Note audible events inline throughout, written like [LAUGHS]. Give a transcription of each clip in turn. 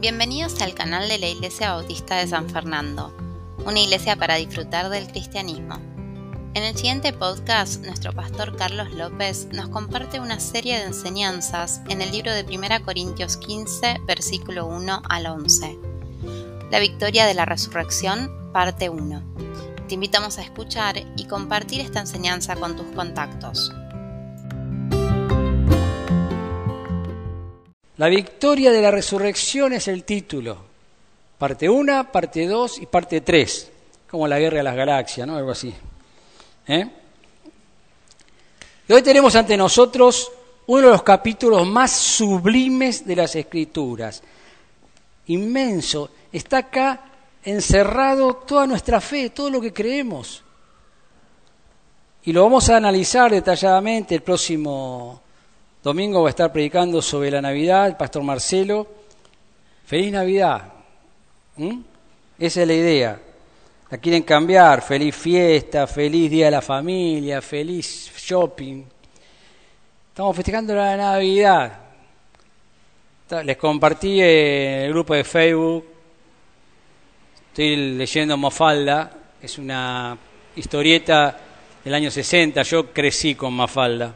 Bienvenidos al canal de la Iglesia Bautista de San Fernando, una iglesia para disfrutar del cristianismo. En el siguiente podcast, nuestro pastor Carlos López nos comparte una serie de enseñanzas en el libro de 1 Corintios 15, versículo 1 al 11. La victoria de la resurrección, parte 1. Te invitamos a escuchar y compartir esta enseñanza con tus contactos. La victoria de la resurrección es el título. Parte 1, parte 2 y parte 3. Como la guerra de las galaxias, ¿no? Algo así. ¿Eh? Y hoy tenemos ante nosotros uno de los capítulos más sublimes de las Escrituras. Inmenso. Está acá encerrado toda nuestra fe, todo lo que creemos. Y lo vamos a analizar detalladamente el próximo Domingo va a estar predicando sobre la Navidad el pastor Marcelo. Feliz Navidad. Esa es la idea. La quieren cambiar. Feliz fiesta, feliz día de la familia, feliz shopping. Estamos festejando la Navidad. Les compartí en el grupo de Facebook. Estoy leyendo Mafalda. Es una historieta del año 60. Yo crecí con Mafalda.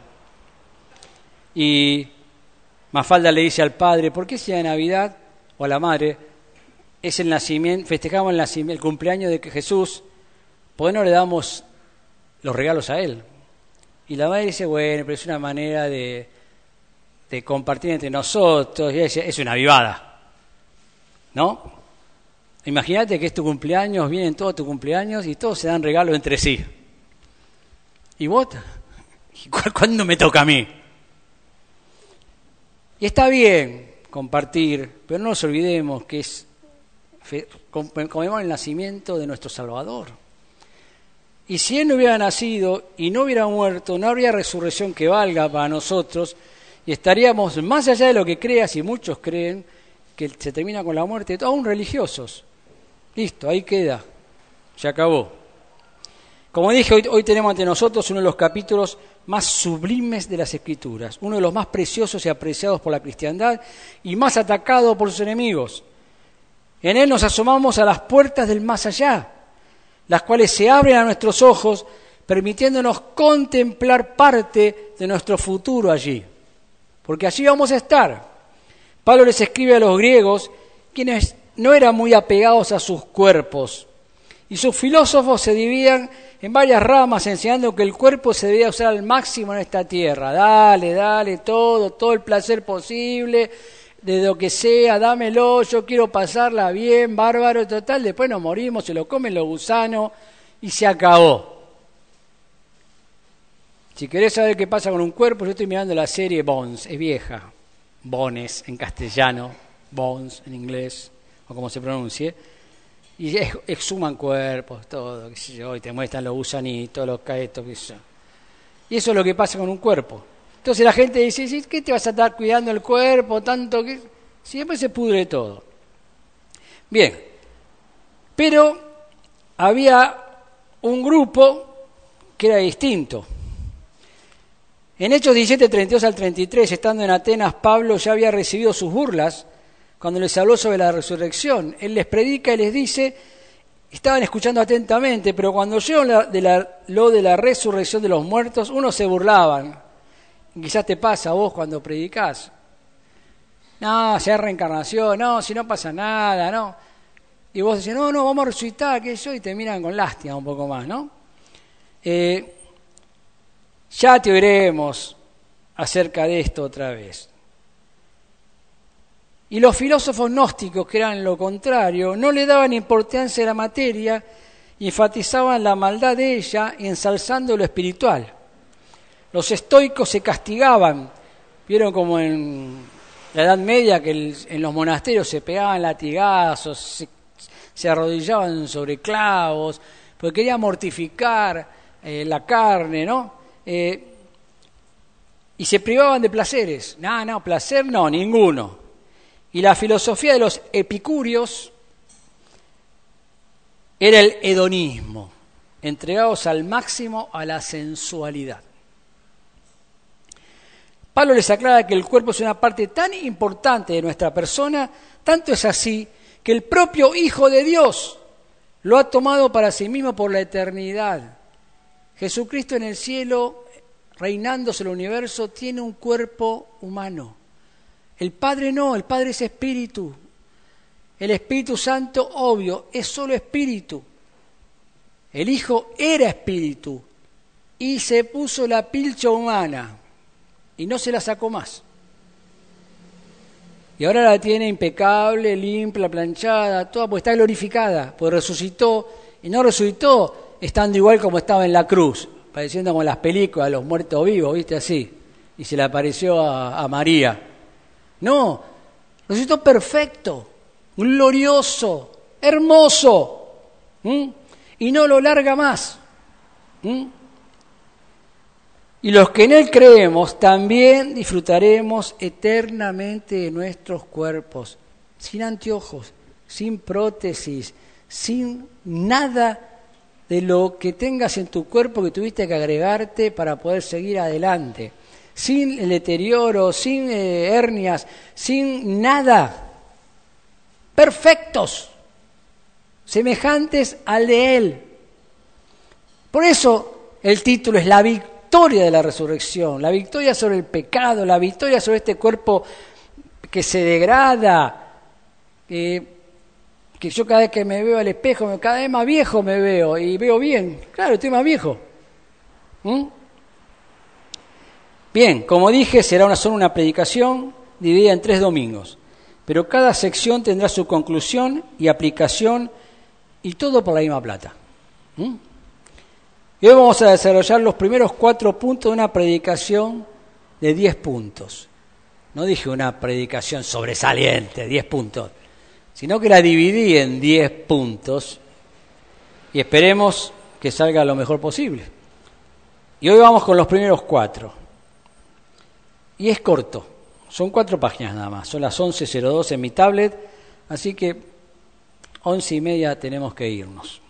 Y Mafalda le dice al padre, ¿por qué si de Navidad o a la madre es el nacimiento, festejamos el, nacimiento, el cumpleaños de Jesús, ¿por qué no le damos los regalos a él? Y la madre dice, bueno, pero es una manera de, de compartir entre nosotros, y dice, es una vivada, ¿no? Imagínate que es tu cumpleaños, vienen todos tu cumpleaños y todos se dan regalos entre sí. ¿Y vos? [LAUGHS] ¿Cuándo me toca a mí? Y está bien compartir, pero no nos olvidemos que es conmemoramos el nacimiento de nuestro Salvador. Y si Él no hubiera nacido y no hubiera muerto, no habría resurrección que valga para nosotros y estaríamos más allá de lo que creas y muchos creen que se termina con la muerte, aún religiosos. Listo, ahí queda, se acabó. Como dije, hoy, hoy tenemos ante nosotros uno de los capítulos más sublimes de las Escrituras, uno de los más preciosos y apreciados por la cristiandad y más atacado por sus enemigos. En él nos asomamos a las puertas del más allá, las cuales se abren a nuestros ojos, permitiéndonos contemplar parte de nuestro futuro allí, porque allí vamos a estar. Pablo les escribe a los griegos, quienes no eran muy apegados a sus cuerpos, y sus filósofos se dividían en varias ramas enseñando que el cuerpo se debía usar al máximo en esta tierra. Dale, dale, todo, todo el placer posible, de lo que sea, dámelo, yo quiero pasarla bien, bárbaro, total, después nos morimos, se lo comen los gusanos y se acabó. Si querés saber qué pasa con un cuerpo, yo estoy mirando la serie Bones, es vieja, Bones en castellano, Bones en inglés, o como se pronuncie y exhuman cuerpos, todo, qué sé yo, y te muestran los gusanitos, los caetos, qué sé yo. Y eso es lo que pasa con un cuerpo. Entonces la gente dice, ¿qué te vas a estar cuidando el cuerpo tanto que...? Siempre se pudre todo. Bien, pero había un grupo que era distinto. En Hechos 17, 32 al 33, estando en Atenas, Pablo ya había recibido sus burlas cuando les habló sobre la resurrección. Él les predica y les dice, estaban escuchando atentamente, pero cuando oyeron lo de la resurrección de los muertos, unos se burlaban. Quizás te pasa a vos cuando predicás. No, sea reencarnación, no, si no pasa nada, no. Y vos decís, no, no, vamos a resucitar, que yo, y te miran con lástima un poco más, ¿no? Eh, ya te oiremos acerca de esto otra vez. Y los filósofos gnósticos, que eran lo contrario, no le daban importancia a la materia y enfatizaban la maldad de ella ensalzando lo espiritual. Los estoicos se castigaban, vieron como en la Edad Media que en los monasterios se pegaban latigazos, se, arrodillaban sobre clavos, porque querían mortificar eh, la carne, ¿no? Eh, y se privaban de placeres. No, no, placer no, ninguno. Y la filosofía de los epicúreos era el hedonismo, entregados al máximo a la sensualidad. Pablo les aclara que el cuerpo es una parte tan importante de nuestra persona, tanto es así que el propio Hijo de Dios lo ha tomado para sí mismo por la eternidad. Jesucristo en el cielo, reinándose el universo, tiene un cuerpo humano. El Padre no, el Padre es espíritu. El Espíritu Santo, obvio, es solo espíritu. El Hijo era espíritu y se puso la pilcha humana y no se la sacó más. Y ahora la tiene impecable, limpia, planchada, toda, porque está glorificada, pues resucitó, y no resucitó estando igual como estaba en la cruz, pareciendo como las películas, los muertos vivos, ¿viste? Así. Y se le apareció a, María. No, resucitó perfecto, glorioso, hermoso, y no lo larga más. Y los que en Él creemos también disfrutaremos eternamente de nuestros cuerpos, sin anteojos, sin prótesis, sin nada de lo que tengas en tu cuerpo que tuviste que agregarte para poder seguir adelante, sin el deterioro, sin eh, hernias, sin nada, perfectos, semejantes al de Él. Por eso el título es La victoria de la resurrección, la victoria sobre el pecado, la victoria sobre este cuerpo que se degrada, que yo cada vez que me veo al espejo, cada vez más viejo me veo y veo bien. Claro, estoy más viejo. ¿Mm? Bien, como dije, será una, solo una predicación dividida en tres domingos, pero cada sección tendrá su conclusión y aplicación y todo por la misma plata. Y hoy vamos a desarrollar los primeros cuatro puntos de una predicación de diez puntos. No dije una predicación sobresaliente, diez puntos, sino que la dividí en diez puntos y esperemos que salga lo mejor posible. Y hoy vamos con los primeros cuatro. Y es corto, son cuatro páginas nada más, son las 11.02 en mi tablet, así que once y media tenemos que irnos.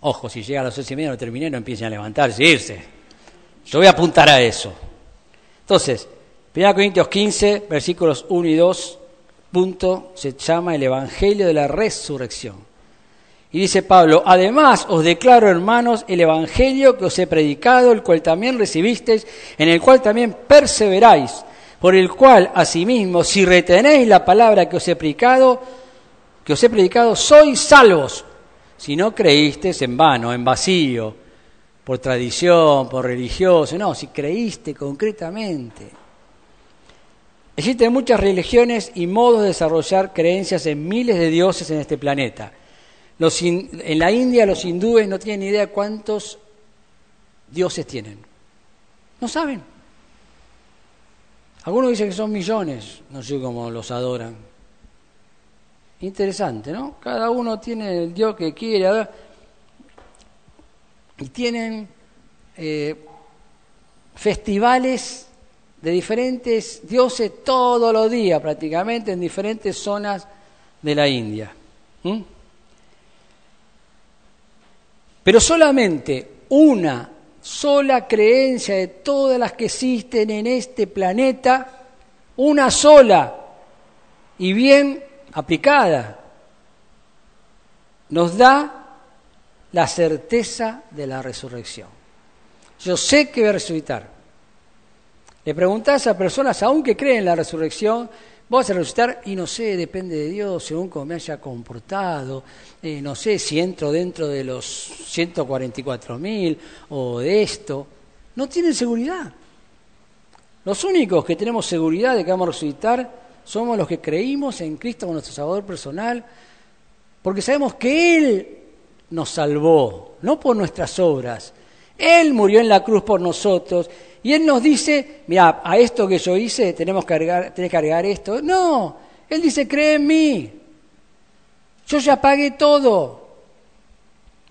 Ojo, si llega a las once y media no terminé, no empiecen a levantarse e irse. Yo voy a apuntar a eso. Entonces, 1 Corintios 15, versículos 1 y 2, punto, se llama el Evangelio de la Resurrección. Y dice Pablo, además os declaro, hermanos, el Evangelio que os he predicado, el cual también recibisteis, en el cual también perseveráis, por el cual, asimismo, si retenéis la palabra que os he predicado, que os he predicado, sois salvos si no creíste en vano, en vacío, por tradición, por religioso, no, si creíste concretamente. Existen muchas religiones y modos de desarrollar creencias en miles de dioses en este planeta. En la India los hindúes no tienen ni idea cuántos dioses tienen. No saben. Algunos dicen que son millones, no sé cómo los adoran. Interesante, ¿no? Cada uno tiene el Dios que quiere. Y tienen eh, festivales de diferentes dioses todos los días, prácticamente, en diferentes zonas de la India. Pero solamente una sola creencia de todas las que existen en este planeta, una sola, y bien aplicada, nos da la certeza de la resurrección. Yo sé que voy a resucitar. Le preguntás a personas, aún que creen en la resurrección, vas a resucitar y no sé, depende de Dios, según cómo me haya comportado, eh, no sé si entro dentro de los 144 mil o de esto. No tienen seguridad. Los únicos que tenemos seguridad de que vamos a resucitar somos los que creímos en Cristo como nuestro Salvador personal, porque sabemos que Él nos salvó, no por nuestras obras. Él murió en la cruz por nosotros y Él nos dice, mira, a esto que yo hice tenemos que agregar, tenés que agregar esto. No, Él dice, cree en mí. Yo ya pagué todo.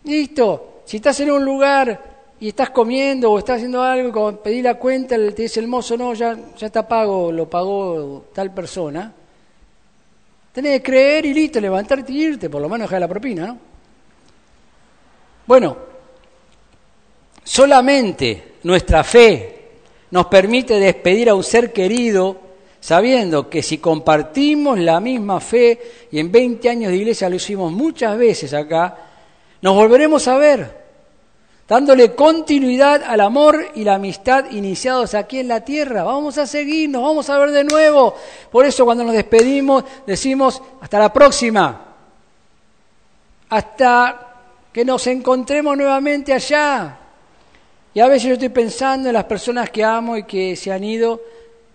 Listo. Si estás en un lugar y estás comiendo o estás haciendo algo y cuando pedí la cuenta te dice el mozo, no, ya, ya está pago, lo pagó tal persona, tenés que creer y listo, levantarte y irte, por lo menos dejar la propina, ¿no? Bueno, solamente nuestra fe nos permite despedir a un ser querido sabiendo que si compartimos la misma fe, y en 20 años de iglesia lo hicimos muchas veces acá, nos volveremos a ver, dándole continuidad al amor y la amistad iniciados aquí en la tierra. Vamos a seguir, nos vamos a ver de nuevo. Por eso cuando nos despedimos decimos hasta la próxima, hasta que nos encontremos nuevamente allá. Y a veces yo estoy pensando en las personas que amo y que se han ido,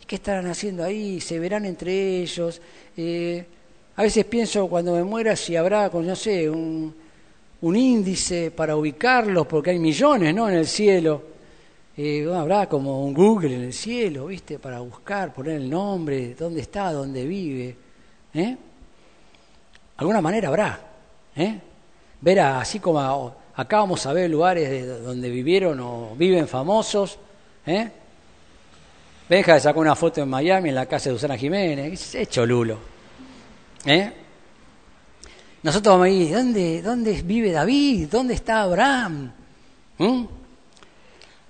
¿qué estarán haciendo ahí? ¿Se verán entre ellos? Eh, a veces pienso cuando me muera si habrá, no sé, un, un índice para ubicarlos, porque hay millones ¿no? en el cielo. Eh, habrá como un Google en el cielo, ¿viste? Para buscar, poner el nombre, dónde está, dónde vive. ¿eh? Alguna manera habrá. ¿eh? Ver así como acá vamos a ver lugares de donde vivieron o viven famosos. ¿eh? Benja sacó una foto en Miami, en la casa de Susana Jiménez. Es cholulo. ¿Eh? Nosotros vamos ahí, ¿dónde, dónde vive David? ¿Dónde está Abraham? ¿Mm?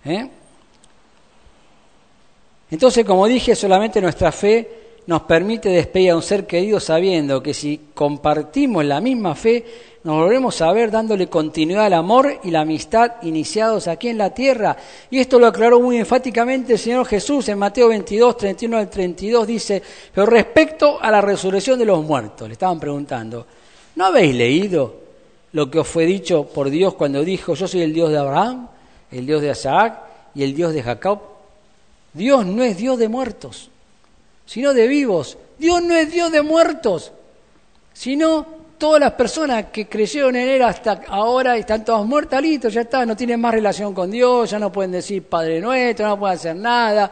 ¿Eh? Entonces, como dije, solamente nuestra fe nos permite despedir a un ser querido sabiendo que si compartimos la misma fe, nos volvemos a ver dándole continuidad al amor y la amistad iniciados aquí en la tierra. Y esto lo aclaró muy enfáticamente el Señor Jesús en Mateo 22, 31 al 32, dice, pero respecto a la resurrección de los muertos, le estaban preguntando, ¿no habéis leído lo que os fue dicho por Dios cuando dijo, yo soy el Dios de Abraham, el Dios de Isaac y el Dios de Jacob? Dios no es Dios de muertos, sino de vivos. Dios no es Dios de muertos, sino todas las personas que creyeron en Él hasta ahora están todas muertas, listo, ya está, no tienen más relación con Dios, ya no pueden decir Padre Nuestro, no pueden hacer nada,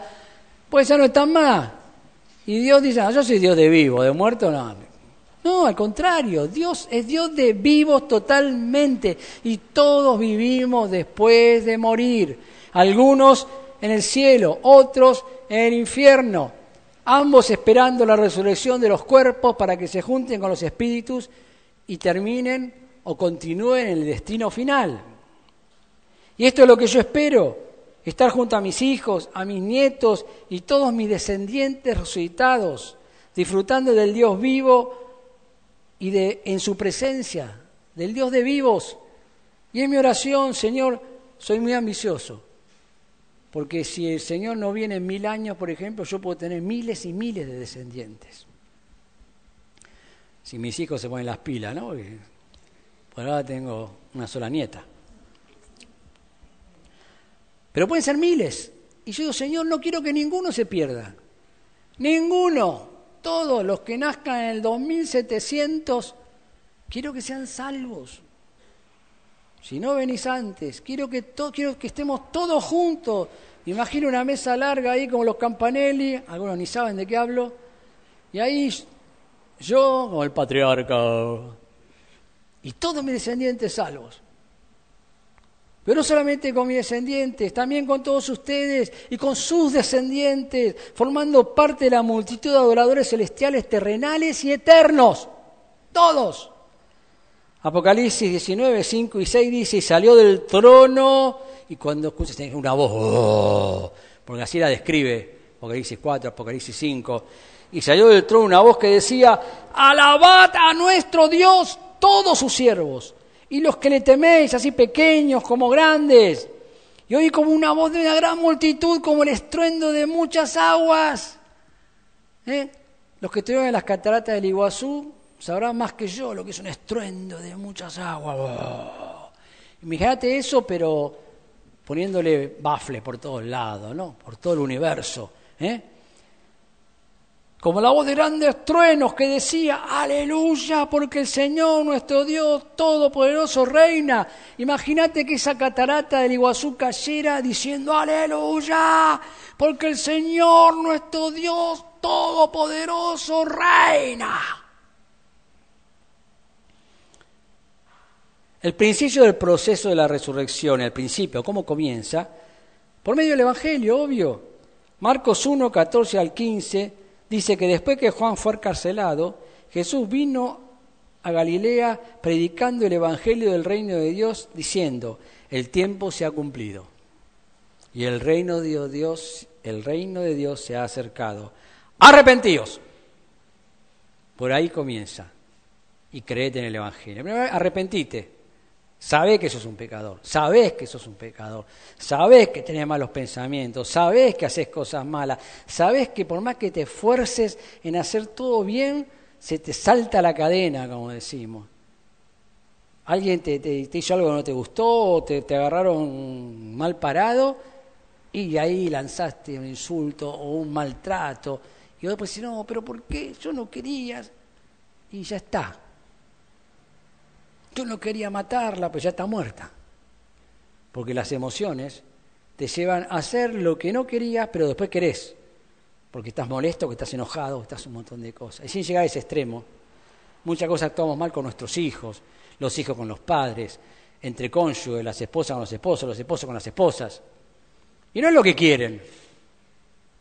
pues ya no están más. Y Dios dice, no, yo soy Dios de vivo, de muerto no. No, al contrario, Dios es Dios de vivos totalmente y todos vivimos después de morir. Algunos en el cielo, otros en el infierno, ambos esperando la resurrección de los cuerpos para que se junten con los espíritus y terminen o continúen en el destino final. Y esto es lo que yo espero, estar junto a mis hijos, a mis nietos y todos mis descendientes resucitados, disfrutando del Dios vivo y de en su presencia, del Dios de vivos. Y en mi oración, Señor, soy muy ambicioso. Porque si el Señor no viene en mil años, por ejemplo, yo puedo tener miles y miles de descendientes. Si mis hijos se ponen las pilas, ¿no? por ahora tengo una sola nieta. Pero pueden ser miles. Y yo digo, Señor, no quiero que ninguno se pierda. Ninguno. Todos los que nazcan en el 2700, quiero que sean salvos. Si no venís antes, quiero que, quiero que estemos todos juntos. Imagino una mesa larga ahí como los campanelli, algunos ni saben de qué hablo, y ahí yo como el patriarca y todos mis descendientes salvos. Pero no solamente con mis descendientes, también con todos ustedes y con sus descendientes, formando parte de la multitud de adoradores celestiales, terrenales y eternos. Todos. Apocalipsis 19, 5 y 6 dice, salió del trono, y cuando escuchas una voz, oh", porque así la describe, Apocalipsis 4, Apocalipsis 5, y salió del trono una voz que decía, alabad a nuestro Dios todos sus siervos y los que le teméis, así pequeños como grandes. Y oí como una voz de una gran multitud, como el estruendo de muchas aguas. ¿Eh? Los que estuvieron en las cataratas del Iguazú sabrán más que yo lo que es un estruendo de muchas aguas. Imagínate eso, pero poniéndole bafles por todos lados, ¿no? Por todo el universo. ¿eh? Como la voz de grandes truenos que decía, aleluya, porque el Señor nuestro Dios Todopoderoso reina. Imagínate que esa catarata del Iguazú cayera diciendo, aleluya, porque el Señor nuestro Dios Todopoderoso reina. El principio del proceso de la resurrección, el principio, ¿cómo comienza? Por medio del Evangelio, obvio. Marcos 1, 14 al 15 dice que después que Juan fue encarcelado, Jesús vino a Galilea predicando el Evangelio del reino de Dios, diciendo, el tiempo se ha cumplido y el reino de Dios el reino de Dios se ha acercado. Arrepentíos. Por ahí comienza. Y creete en el Evangelio. Primero, arrepentite. Sabés que sos un pecador, sabés que sos un pecador, sabés que tenés malos pensamientos, sabés que haces cosas malas, sabés que por más que te esfuerces en hacer todo bien, se te salta la cadena, como decimos. Alguien te, te, hizo algo que no te gustó, o te, te agarraron mal parado, y ahí lanzaste un insulto o un maltrato. Y después decís, no, pero ¿por qué? Yo no quería. Y ya está, yo no quería matarla, pero ya está muerta. Porque las emociones te llevan a hacer lo que no querías, pero después querés. Porque estás molesto, que estás enojado, que estás un montón de cosas. Y sin llegar a ese extremo, muchas cosas actuamos mal con nuestros hijos, los hijos con los padres, entre cónyuges, las esposas con los esposos, los esposos con las esposas. Y no es lo que quieren,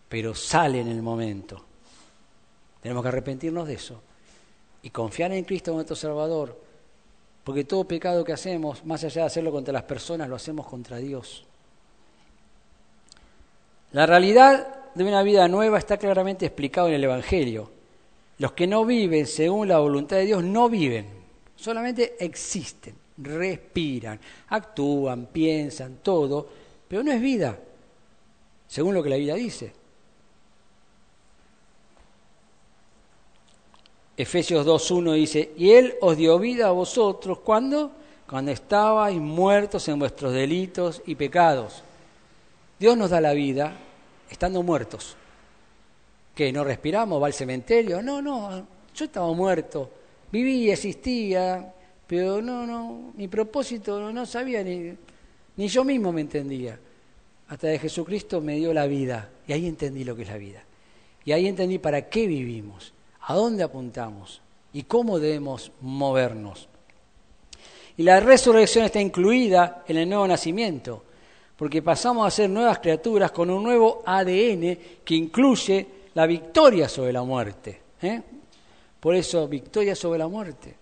pero sale en el momento. Tenemos que arrepentirnos de eso y confiar en Cristo nuestro Salvador porque todo pecado que hacemos, más allá de hacerlo contra las personas, lo hacemos contra Dios. La realidad de una vida nueva está claramente explicado en el Evangelio. Los que no viven según la voluntad de Dios no viven, solamente existen, respiran, actúan, piensan, todo, pero no es vida, según lo que la vida dice. Efesios 2.1 dice, y Él os dio vida a vosotros, ¿cuándo? Cuando estabais muertos en vuestros delitos y pecados. Dios nos da la vida estando muertos. ¿Qué? ¿No respiramos? ¿Va al cementerio? No, no, yo estaba muerto, vivía, existía, pero no, no, mi propósito no, sabía, ni, ni yo mismo me entendía. Hasta que Jesucristo me dio la vida, y ahí entendí lo que es la vida. Y ahí entendí para qué vivimos a dónde apuntamos y cómo debemos movernos. Y la resurrección está incluida en el nuevo nacimiento, porque pasamos a ser nuevas criaturas con un nuevo ADN que incluye la victoria sobre la muerte. ¿eh? Por eso, victoria sobre la muerte.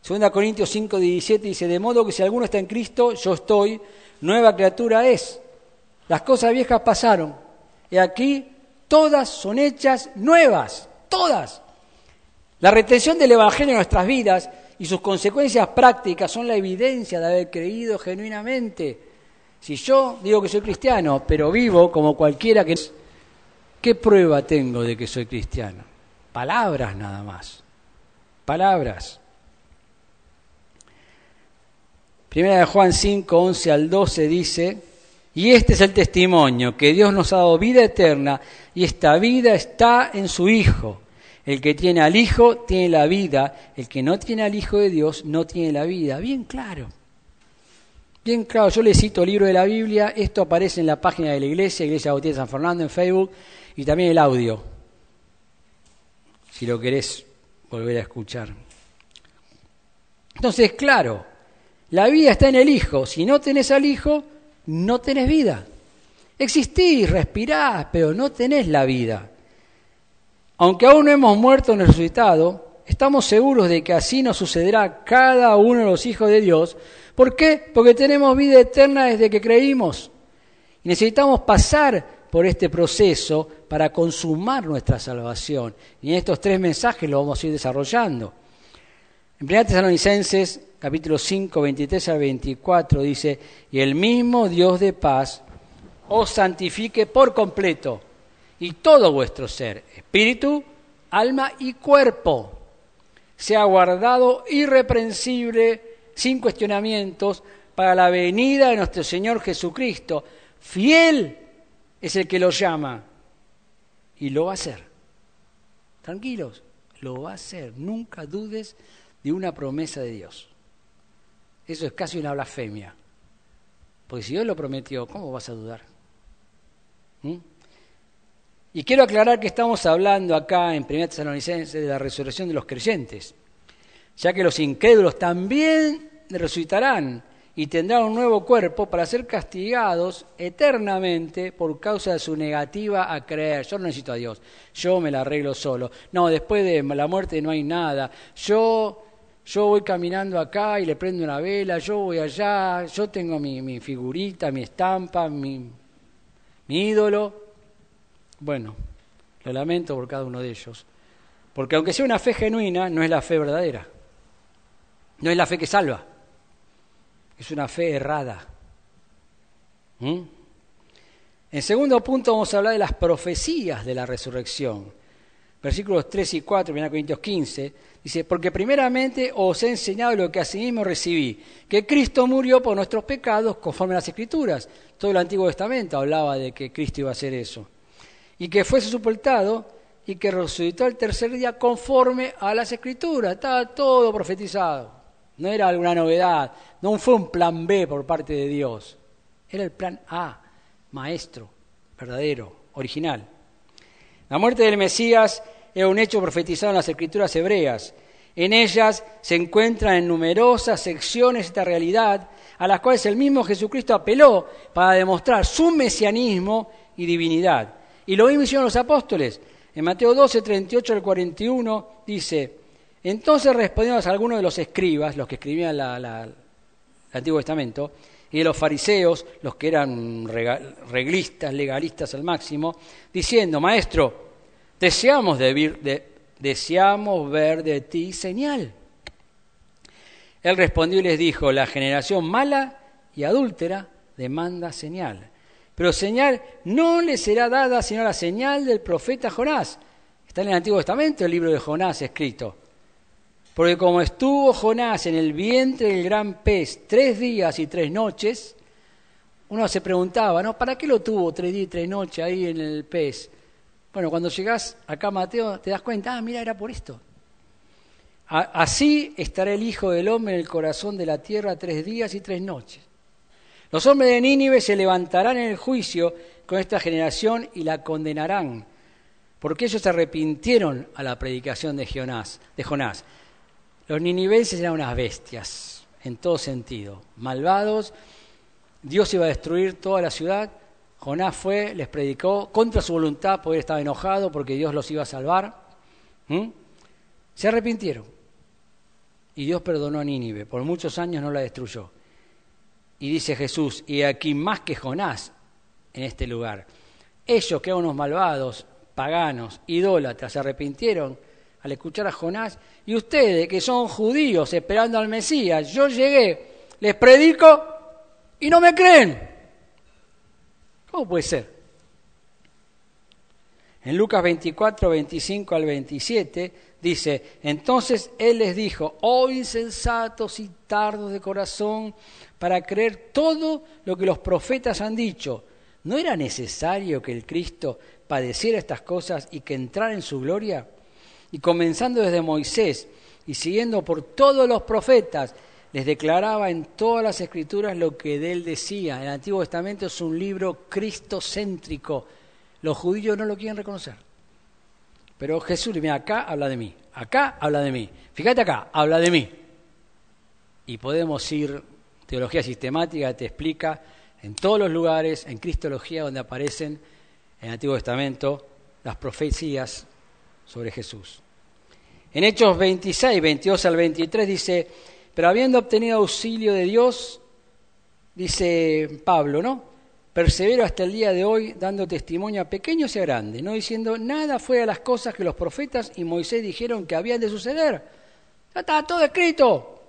Segunda Corintios 5, 17 dice, de modo que si alguno está en Cristo, yo estoy, nueva criatura es. Las cosas viejas pasaron, y aquí todas son hechas nuevas todas. La retención del Evangelio en nuestras vidas y sus consecuencias prácticas son la evidencia de haber creído genuinamente. Si yo digo que soy cristiano, pero vivo como cualquiera que es, ¿qué prueba tengo de que soy cristiano? Palabras nada más. Palabras. Primera de Juan 5, 11 al 12 dice, y este es el testimonio, que Dios nos ha dado vida eterna y esta vida está en su Hijo. El que tiene al Hijo tiene la vida, el que no tiene al Hijo de Dios no tiene la vida. Bien claro. Bien claro, yo le cito el libro de la Biblia, esto aparece en la página de la iglesia, Iglesia Bautista de San Fernando en Facebook, y también el audio, si lo querés volver a escuchar. Entonces, claro, la vida está en el Hijo. Si no tenés al Hijo, no tenés vida. Existís, respirás, pero no tenés la vida. Aunque aún no hemos muerto ni resucitado, estamos seguros de que así nos sucederá a cada uno de los hijos de Dios. ¿Por qué? Porque tenemos vida eterna desde que creímos. Y necesitamos pasar por este proceso para consumar nuestra salvación. Y en estos tres mensajes lo vamos a ir desarrollando. En 1 Tesalonicenses, capítulo 5, 23 al 24, dice, y el mismo Dios de paz os santifique por completo y todo vuestro ser, espíritu, alma y cuerpo, sea guardado irreprensible, sin cuestionamientos, para la venida de nuestro Señor Jesucristo. Fiel es el que lo llama y lo va a hacer. Tranquilos, lo va a hacer. Nunca dudes de una promesa de Dios. Eso es casi una blasfemia. Porque si Dios lo prometió, ¿cómo vas a dudar? ¿Mm? Y quiero aclarar que estamos hablando acá en 1 Tesalonicenses de la resurrección de los creyentes, ya que los incrédulos también resucitarán y tendrán un nuevo cuerpo para ser castigados eternamente por causa de su negativa a creer. Yo no necesito a Dios, yo me la arreglo solo. No, después de la muerte no hay nada. Yo, yo voy caminando acá y le prendo una vela, yo voy allá, yo tengo mi, figurita, mi estampa, mi, mi ídolo Bueno, lo lamento por cada uno de ellos. Porque aunque sea una fe genuina, no es la fe verdadera. No es la fe que salva. Es una fe errada. ¿Mm? En segundo punto vamos a hablar de las profecías de la resurrección. Versículos 3 y 4, 1 Corintios 15, dice, porque primeramente os he enseñado lo que asimismo recibí, que Cristo murió por nuestros pecados conforme a las Escrituras. Todo el Antiguo Testamento hablaba de que Cristo iba a hacer eso. Y que fuese sepultado y que resucitó el tercer día conforme a las Escrituras. Estaba todo profetizado. No era alguna novedad, no fue un plan B por parte de Dios. Era el plan A, maestro, verdadero, original. La muerte del Mesías era un hecho profetizado en las escrituras hebreas. En ellas se encuentran en numerosas secciones esta realidad a las cuales el mismo Jesucristo apeló para demostrar su mesianismo y divinidad. Y lo mismo hicieron los apóstoles. En Mateo 12, 38 al 41 dice, entonces respondimos a algunos de los escribas, los que escribían el Antiguo Testamento, y de los fariseos, los que eran reglistas, legalistas al máximo, diciendo, Maestro, deseamos, deseamos ver de ti señal. Él respondió y les dijo, la generación mala y adúltera demanda señal. Pero señal no le será dada sino la señal del profeta Jonás. Está en el Antiguo Testamento el libro de Jonás escrito. Porque como estuvo Jonás en el vientre del gran pez tres días y tres noches, uno se preguntaba, ¿no? ¿Para qué lo tuvo tres días y tres noches ahí en el pez? Bueno, cuando llegás acá, Mateo, te das cuenta, ah, mira, era por esto. Así estará el Hijo del Hombre en el corazón de la tierra tres días y tres noches. Los hombres de Nínive se levantarán en el juicio con esta generación y la condenarán, porque ellos se arrepintieron a la predicación de Jonás. De Jonás. Los ninivenses eran unas bestias, en todo sentido, malvados. Dios iba a destruir toda la ciudad. Jonás fue, les predicó contra su voluntad, porque él estaba enojado porque Dios los iba a salvar. Se arrepintieron. Y Dios perdonó a Nínive. Por muchos años no la destruyó. Y dice Jesús, y aquí más que Jonás en este lugar. Ellos que eran unos malvados, paganos, idólatras, se arrepintieron al escuchar a Jonás, y ustedes que son judíos esperando al Mesías, yo llegué, les predico y no me creen. ¿Cómo puede ser? En Lucas 24, 25 al 27 dice, entonces él les dijo, oh insensatos y tardos de corazón, para creer todo lo que los profetas han dicho, ¿no era necesario que el Cristo padeciera estas cosas y que entrara en su gloria? Y comenzando desde Moisés y siguiendo por todos los profetas, les declaraba en todas las escrituras lo que de él decía. El Antiguo Testamento es un libro cristocéntrico. Los judíos no lo quieren reconocer. Pero Jesús, mira, acá habla de mí, acá habla de mí. Fíjate acá, habla de mí. Y podemos ir, teología sistemática te explica en todos los lugares, en Cristología, donde aparecen en el Antiguo Testamento las profecías sobre Jesús. En Hechos 26, 22 al 23 dice, pero habiendo obtenido auxilio de Dios, dice Pablo, ¿no? Persevero hasta el día de hoy dando testimonio a pequeños y a grandes, no diciendo nada fuera de las cosas que los profetas y Moisés dijeron que habían de suceder. Ya estaba todo escrito,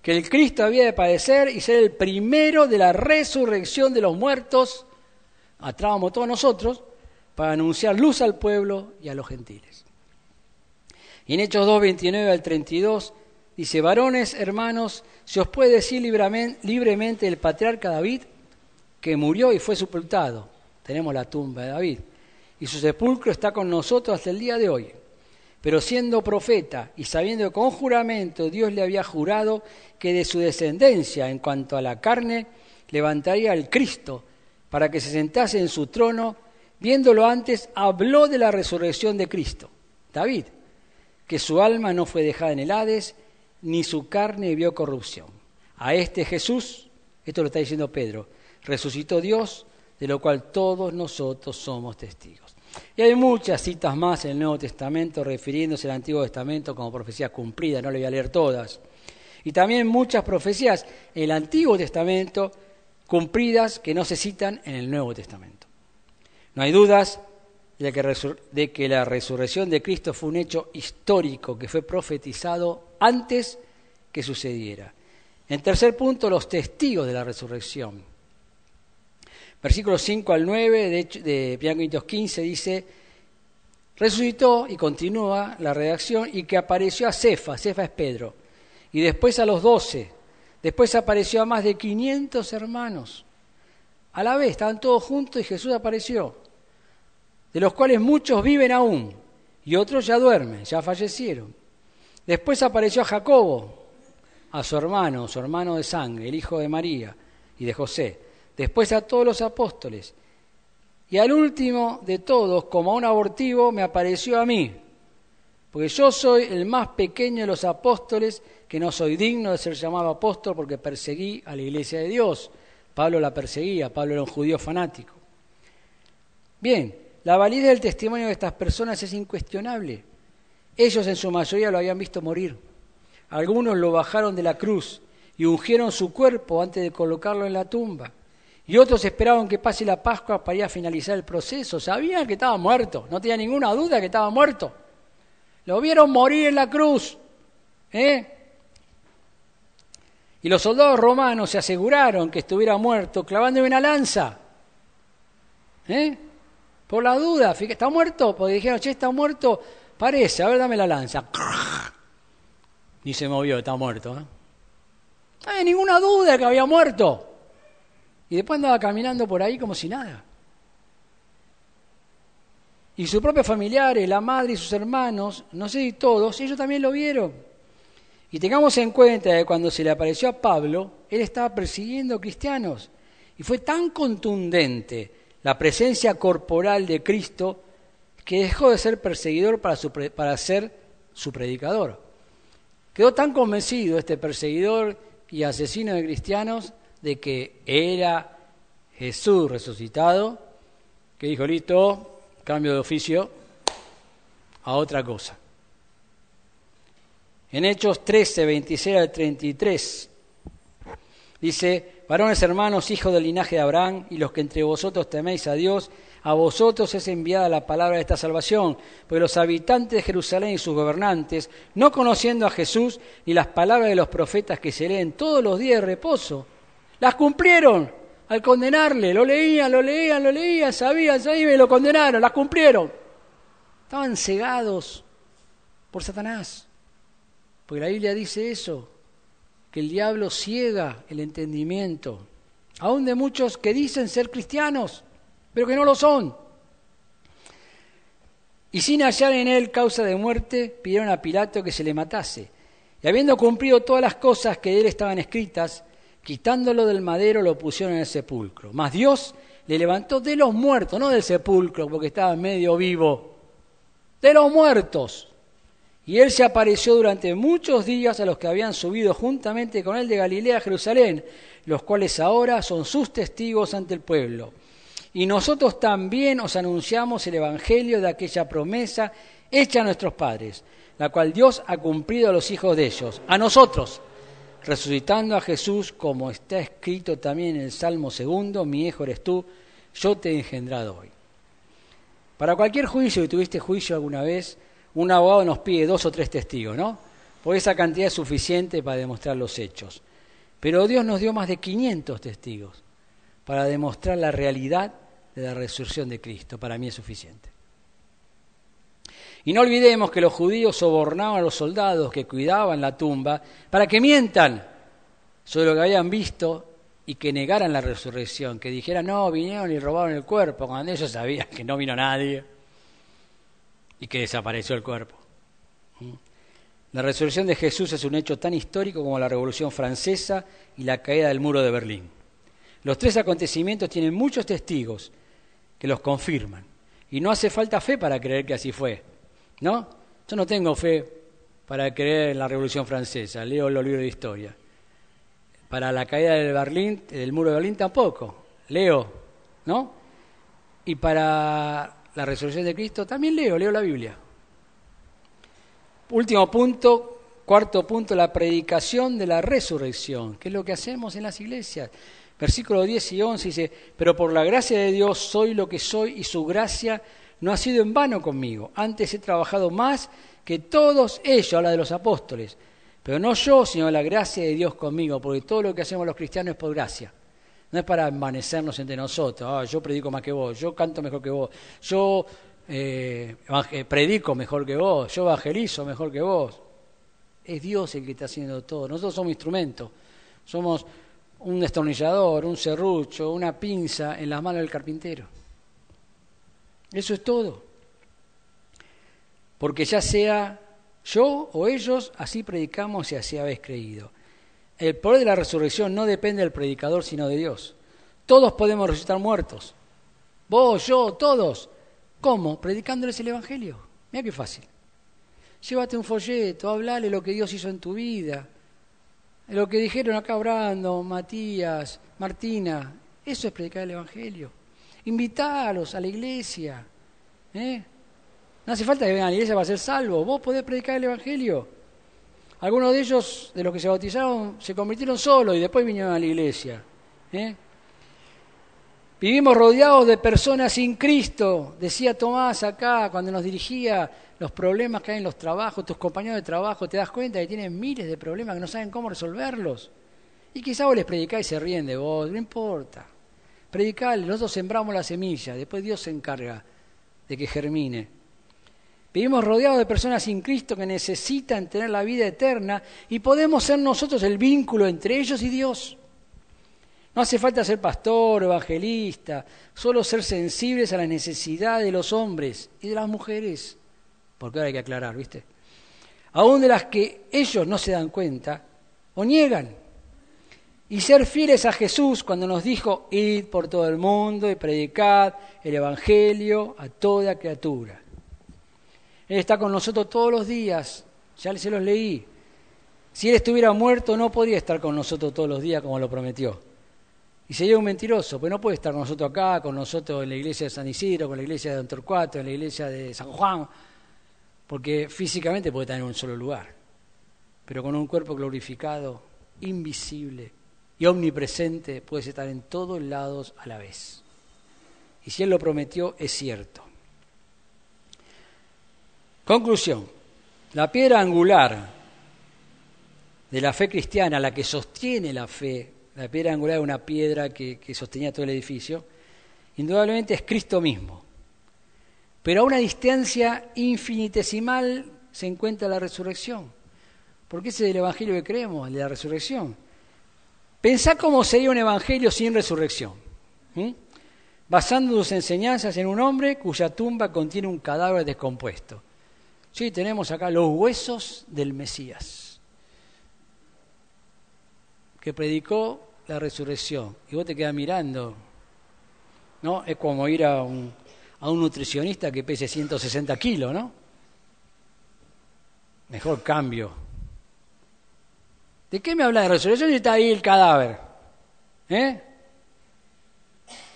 que el Cristo había de padecer y ser el primero de la resurrección de los muertos, atrábamos todos nosotros, para anunciar luz al pueblo y a los gentiles. Y en Hechos 2, 29 al 32 dice, varones, hermanos, se os puede decir libremente el patriarca David que murió y fue sepultado. Tenemos la tumba de David. Y su sepulcro está con nosotros hasta el día de hoy. Pero siendo profeta y sabiendo que con juramento Dios le había jurado que de su descendencia en cuanto a la carne levantaría al Cristo para que se sentase en su trono, viéndolo antes, habló de la resurrección de Cristo. David, que su alma no fue dejada en el Hades, ni su carne vio corrupción. A este Jesús, esto lo está diciendo Pedro, resucitó Dios, de lo cual todos nosotros somos testigos. Y hay muchas citas más en el Nuevo Testamento refiriéndose al Antiguo Testamento como profecías cumplidas, no le voy a leer todas. Y también muchas profecías en el Antiguo Testamento cumplidas que no se citan en el Nuevo Testamento. No hay dudas de que, la resurrección de Cristo fue un hecho histórico que fue profetizado antes que sucediera. En tercer punto, los testigos de la resurrección. Versículos 5 al 9 de, de 15 dice, resucitó y continúa la redacción y que apareció a Cefa, Cefa es Pedro, y después a los doce, después apareció a más de 500 hermanos. A la vez, estaban todos juntos y Jesús apareció, de los cuales muchos viven aún y otros ya duermen, ya fallecieron. Después apareció a Jacobo, a su hermano, su hermano de sangre, el hijo de María y de José. Después a todos los apóstoles. Y al último de todos, como a un abortivo, me apareció a mí, porque yo soy el más pequeño de los apóstoles, que no soy digno de ser llamado apóstol porque perseguí a la iglesia de Dios. Pablo la perseguía, Pablo era un judío fanático. Bien, la validez del testimonio de estas personas es incuestionable. Ellos en su mayoría lo habían visto morir. Algunos lo bajaron de la cruz y ungieron su cuerpo antes de colocarlo en la tumba. Y otros esperaban que pase la Pascua para ir a finalizar el proceso. Sabían que estaba muerto, no tenía ninguna duda que estaba muerto. Lo vieron morir en la cruz. ¿eh? Y los soldados romanos se aseguraron que estuviera muerto clavándole una lanza. ¿eh? Por la duda, ¿está muerto? Porque dijeron, che, está muerto, parece, a ver, dame la lanza. Ni se movió, está muerto. ¿eh? No hay ninguna duda que había muerto. Y después andaba caminando por ahí como si nada. Y sus propios familiares, la madre y sus hermanos, no sé si todos, ellos también lo vieron. Y tengamos en cuenta que cuando se le apareció a Pablo, él estaba persiguiendo cristianos. Y fue tan contundente la presencia corporal de Cristo que dejó de ser perseguidor para, para ser su predicador. Quedó tan convencido este perseguidor y asesino de cristianos de que era Jesús resucitado, que dijo, listo, cambio de oficio a otra cosa. En Hechos 13, 26 al 33, dice, varones hermanos, hijos del linaje de Abraham, y los que entre vosotros teméis a Dios, a vosotros es enviada la palabra de esta salvación, porque los habitantes de Jerusalén y sus gobernantes, no conociendo a Jesús ni las palabras de los profetas que se leen todos los días de reposo, las cumplieron al condenarle. Lo leían, lo leían, lo leían, sabían, sabían y lo condenaron, las cumplieron. Estaban cegados por Satanás. Porque la Biblia dice eso, el diablo ciega el entendimiento, aún de muchos que dicen ser cristianos, pero que no lo son. Y sin hallar en él causa de muerte, pidieron a Pilato que se le matase. Y habiendo cumplido todas las cosas que de él estaban escritas, quitándolo del madero lo pusieron en el sepulcro. Mas Dios le levantó de los muertos, no del sepulcro, porque estaba medio vivo, de los muertos. Y él se apareció durante muchos días a los que habían subido juntamente con él de Galilea a Jerusalén, los cuales ahora son sus testigos ante el pueblo. Y nosotros también os anunciamos el Evangelio de aquella promesa hecha a nuestros padres, la cual Dios ha cumplido a los hijos de ellos, a nosotros, resucitando a Jesús, como está escrito también en el Salmo segundo, mi hijo eres tú, yo te he engendrado hoy. Para cualquier juicio, que tuviste juicio alguna vez, un abogado nos pide dos o tres testigos, ¿no? Porque esa cantidad es suficiente para demostrar los hechos. Pero Dios nos dio más de 500 testigos para demostrar la realidad de la resurrección de Cristo. Para mí es suficiente. Y no olvidemos que los judíos sobornaban a los soldados que cuidaban la tumba para que mientan sobre lo que habían visto y que negaran la resurrección, que dijeran, no, vinieron y robaron el cuerpo, cuando ellos sabían que no vino nadie y que desapareció el cuerpo. La resurrección de Jesús es un hecho tan histórico como la Revolución Francesa y la caída del muro de Berlín. Los tres acontecimientos tienen muchos testigos que los confirman. Y no hace falta fe para creer que así fue. ¿No? Yo no tengo fe para creer en la Revolución Francesa, leo los libros de historia. Para la caída del Berlín, del muro de Berlín tampoco, leo, ¿no? Y para la resurrección de Cristo también leo, leo la Biblia. Último punto, cuarto punto, la predicación de la resurrección, que es lo que hacemos en las iglesias. Versículo 10 y 11 dice, pero por la gracia de Dios soy lo que soy y su gracia no ha sido en vano conmigo. Antes he trabajado más que todos ellos, habla de los apóstoles. Pero no yo, sino la gracia de Dios conmigo, porque todo lo que hacemos los cristianos es por gracia. No es para envanecernos entre nosotros. Ah, yo predico más que vos, yo canto mejor que vos, yo eh, predico mejor que vos, yo evangelizo mejor que vos. Es Dios el que está haciendo todo. Nosotros somos instrumentos. Somos un destornillador, un serrucho, una pinza en las manos del carpintero. Eso es todo. Porque ya sea yo o ellos, así predicamos y así habéis creído. El poder de la resurrección no depende del predicador, sino de Dios. Todos podemos resucitar muertos. Vos, yo, todos. ¿Cómo? Predicándoles el Evangelio. Mira qué fácil. Llévate un folleto, hablale lo que Dios hizo en tu vida. Lo que dijeron acá Brando, Matías, Martina. Eso es predicar el Evangelio. Invítalos a la iglesia. ¿eh? No hace falta que vengan a la iglesia para ser salvos. Vos podés predicar el Evangelio. Algunos de ellos, de los que se bautizaron, se convirtieron solos y después vinieron a la iglesia. ¿eh? Vivimos rodeados de personas sin Cristo, decía Tomás acá cuando nos dirigía los problemas que hay en los trabajos, tus compañeros de trabajo, te das cuenta que tienen miles de problemas que no saben cómo resolverlos. Y quizá vos les predicáis y se ríen de vos, no importa. Predicale, nosotros sembramos la semilla, después Dios se encarga de que germine. Vivimos rodeados de personas sin Cristo que necesitan tener la vida eterna y podemos ser nosotros el vínculo entre ellos y Dios. No hace falta ser pastor, evangelista, solo ser sensibles a la necesidad de los hombres y de las mujeres porque ahora hay que aclarar, ¿viste? Aún de las que ellos no se dan cuenta o niegan. Y ser fieles a Jesús cuando nos dijo, id por todo el mundo y predicad el Evangelio a toda criatura. Él está con nosotros todos los días, ya se los leí. Si Él estuviera muerto no podría estar con nosotros todos los días como lo prometió. Y sería un mentiroso, pues no puede estar con nosotros acá, con nosotros en la iglesia de San Isidro, con la iglesia de Don Torcuato, en la iglesia de San Juan, porque físicamente puede estar en un solo lugar, pero con un cuerpo glorificado, invisible y omnipresente, puede estar en todos lados a la vez. Y si Él lo prometió, es cierto. Conclusión. La piedra angular de la fe cristiana, la que sostiene la fe, la piedra angular es una piedra que, sostenía todo el edificio, indudablemente es Cristo mismo. Pero a una distancia infinitesimal se encuentra la resurrección. Porque ese es el evangelio que creemos, el de la resurrección. Pensá cómo sería un evangelio sin resurrección. Basando sus enseñanzas en un hombre cuya tumba contiene un cadáver descompuesto. Sí, tenemos acá los huesos del Mesías, que predicó la resurrección. Y vos te quedas mirando, ¿no? Es como ir a un, a un nutricionista que pese 160 kilos, ¿no? Mejor cambio. ¿De qué me habla de resurrección y está ahí el cadáver? ¿Eh?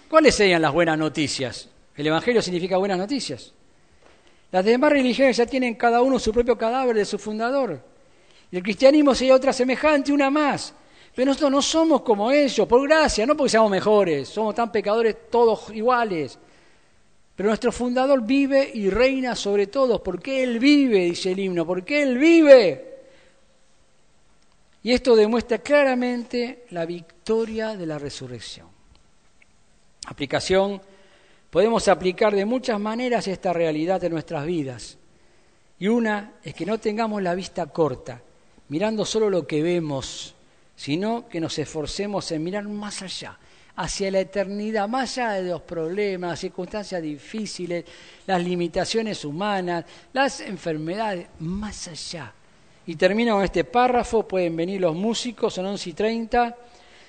¿Cuáles serían las buenas noticias? El Evangelio significa buenas noticias. Las demás religiones ya tienen cada uno su propio cadáver de su fundador. Y el cristianismo sería otra semejante, una más. Pero nosotros no somos como ellos, por gracia, no porque seamos mejores, somos tan pecadores todos iguales. Pero nuestro fundador vive y reina sobre todos, porque Él vive, dice el himno, porque Él vive. Y esto demuestra claramente la victoria de la resurrección. Aplicación, podemos aplicar de muchas maneras esta realidad en nuestras vidas. Y una es que no tengamos la vista corta, mirando solo lo que vemos, sino que nos esforcemos en mirar más allá, hacia la eternidad, más allá de los problemas, circunstancias difíciles, las limitaciones humanas, las enfermedades, más allá. Y termino con este párrafo, pueden venir los músicos, son 11 y 30.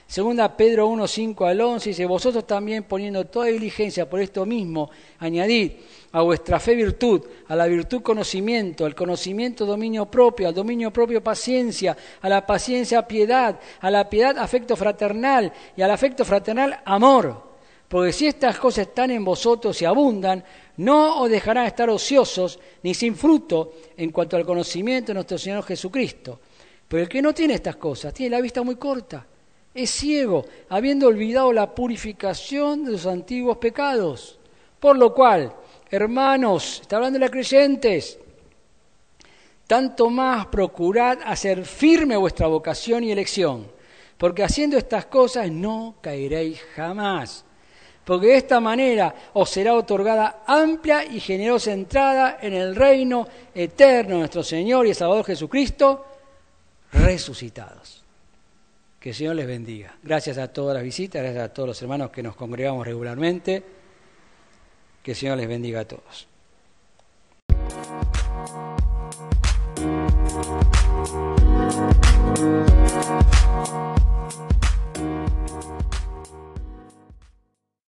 Segunda Pedro 1, 5 al 11, dice, vosotros también poniendo toda diligencia por esto mismo, añadid a vuestra fe virtud, a la virtud conocimiento, al conocimiento dominio propio, al dominio propio paciencia, a la paciencia piedad, a la piedad afecto fraternal y al afecto fraternal amor. Porque si estas cosas están en vosotros y abundan, no os dejarán estar ociosos ni sin fruto en cuanto al conocimiento de nuestro Señor Jesucristo. Pero el que no tiene estas cosas tiene la vista muy corta, es ciego, habiendo olvidado la purificación de sus antiguos pecados. Por lo cual, hermanos, está hablando de los creyentes, tanto más procurad hacer firme vuestra vocación y elección, porque haciendo estas cosas no caeréis jamás. Porque de esta manera os será otorgada amplia y generosa entrada en el reino eterno de nuestro Señor y Salvador Jesucristo, resucitados. Que el Señor les bendiga. Gracias a todas las visitas, gracias a todos los hermanos que nos congregamos regularmente. Que el Señor les bendiga a todos.